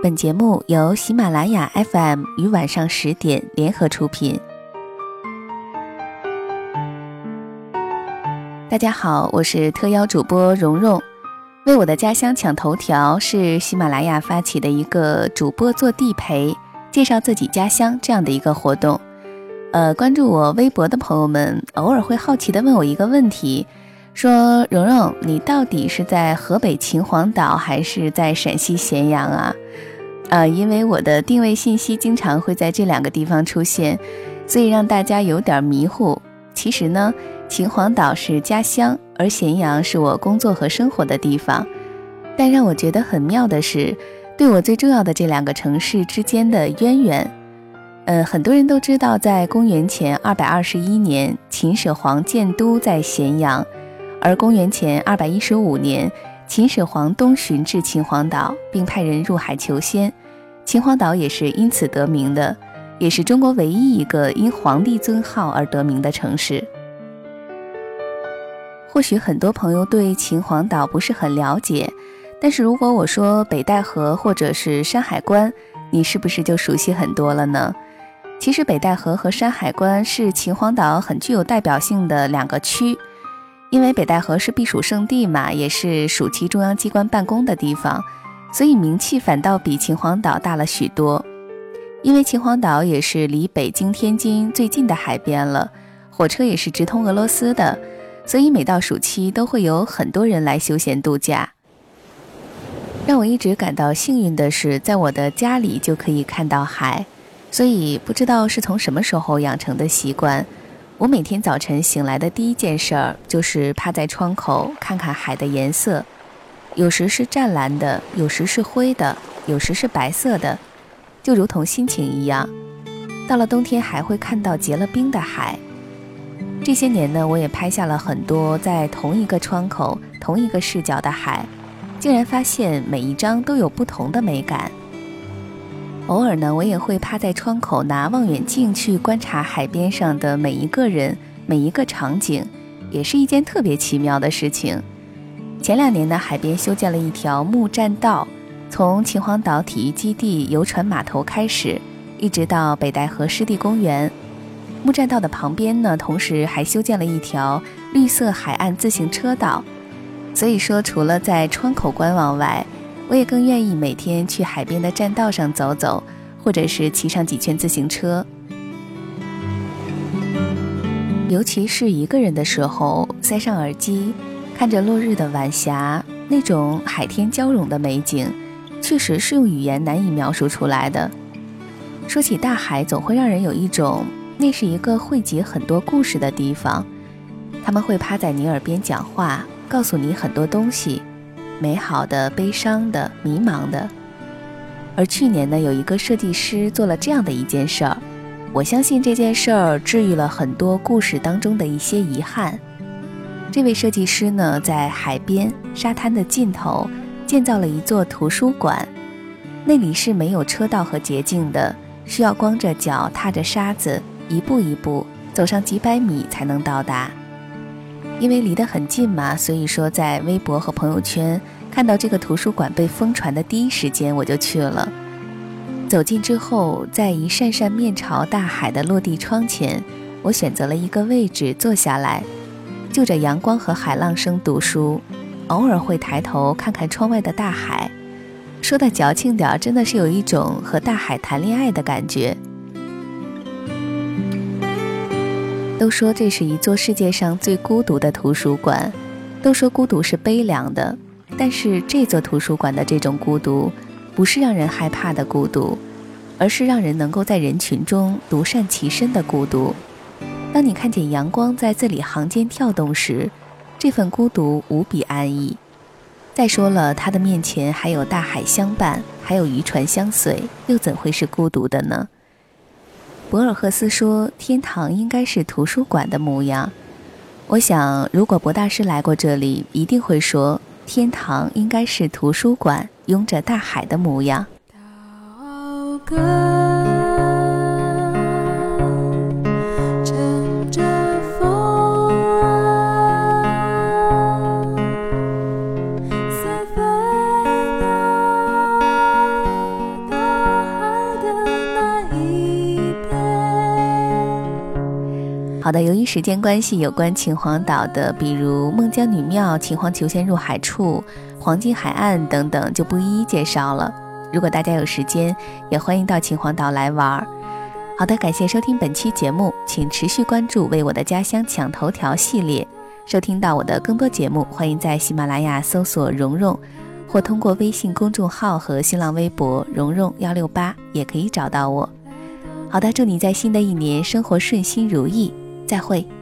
本节目由喜马拉雅 FM 于晚上十点联合出品。大家好，我是特邀主播蓉蓉。为我的家乡抢头条是喜马拉雅发起的一个主播做地陪，介绍自己家乡这样的一个活动。呃，关注我微博的朋友们，偶尔会好奇的问我一个问题，说蓉蓉，你到底是在河北秦皇岛还是在陕西咸阳啊？呃，因为我的定位信息经常会在这两个地方出现，所以让大家有点迷糊。其实呢，秦皇岛是家乡，而咸阳是我工作和生活的地方。但让我觉得很妙的是，对我最重要的这两个城市之间的渊源。呃，很多人都知道，在公元前二百二十一年，秦始皇建都在咸阳，而公元前二百一十五年。秦始皇东巡至秦皇岛，并派人入海求仙，秦皇岛也是因此得名的，也是中国唯一一个因皇帝尊号而得名的城市。或许很多朋友对秦皇岛不是很了解，但是如果我说北戴河或者是山海关，你是不是就熟悉很多了呢？其实北戴河和山海关是秦皇岛很具有代表性的两个区。因为北戴河是避暑胜地嘛，也是暑期中央机关办公的地方，所以名气反倒比秦皇岛大了许多。因为秦皇岛也是离北京、天津最近的海边了，火车也是直通俄罗斯的，所以每到暑期都会有很多人来休闲度假。让我一直感到幸运的是，在我的家里就可以看到海，所以不知道是从什么时候养成的习惯。我每天早晨醒来的第一件事儿就是趴在窗口看看海的颜色，有时是湛蓝的，有时是灰的，有时是白色的，就如同心情一样。到了冬天还会看到结了冰的海。这些年呢，我也拍下了很多在同一个窗口、同一个视角的海，竟然发现每一张都有不同的美感。偶尔呢，我也会趴在窗口拿望远镜去观察海边上的每一个人、每一个场景，也是一件特别奇妙的事情。前两年呢，海边修建了一条木栈道，从秦皇岛体育基地游船码头开始，一直到北戴河湿地公园。木栈道的旁边呢，同时还修建了一条绿色海岸自行车道。所以说，除了在窗口观望外，我也更愿意每天去海边的栈道上走走，或者是骑上几圈自行车。尤其是一个人的时候，塞上耳机，看着落日的晚霞，那种海天交融的美景，确实是用语言难以描述出来的。说起大海，总会让人有一种那是一个汇集很多故事的地方。他们会趴在你耳边讲话，告诉你很多东西。美好的、悲伤的、迷茫的，而去年呢，有一个设计师做了这样的一件事儿，我相信这件事儿治愈了很多故事当中的一些遗憾。这位设计师呢，在海边沙滩的尽头建造了一座图书馆，那里是没有车道和捷径的，需要光着脚踏着沙子，一步一步走上几百米才能到达。因为离得很近嘛，所以说在微博和朋友圈看到这个图书馆被疯传的第一时间，我就去了。走近之后，在一扇扇面朝大海的落地窗前，我选择了一个位置坐下来，就着阳光和海浪声读书，偶尔会抬头看看窗外的大海。说的矫情点，真的是有一种和大海谈恋爱的感觉。都说这是一座世界上最孤独的图书馆，都说孤独是悲凉的，但是这座图书馆的这种孤独，不是让人害怕的孤独，而是让人能够在人群中独善其身的孤独。当你看见阳光在字里行间跳动时，这份孤独无比安逸。再说了，他的面前还有大海相伴，还有渔船相随，又怎会是孤独的呢？博尔赫斯说：“天堂应该是图书馆的模样。”我想，如果博大师来过这里，一定会说：“天堂应该是图书馆拥着大海的模样。”好的，由于时间关系，有关秦皇岛的，比如孟姜女庙、秦皇求仙入海处、黄金海岸等等，就不一一介绍了。如果大家有时间，也欢迎到秦皇岛来玩。好的，感谢收听本期节目，请持续关注“为我的家乡抢头条”系列，收听到我的更多节目。欢迎在喜马拉雅搜索“蓉蓉”，或通过微信公众号和新浪微博“蓉蓉幺六八”也可以找到我。好的，祝你在新的一年生活顺心如意。再会。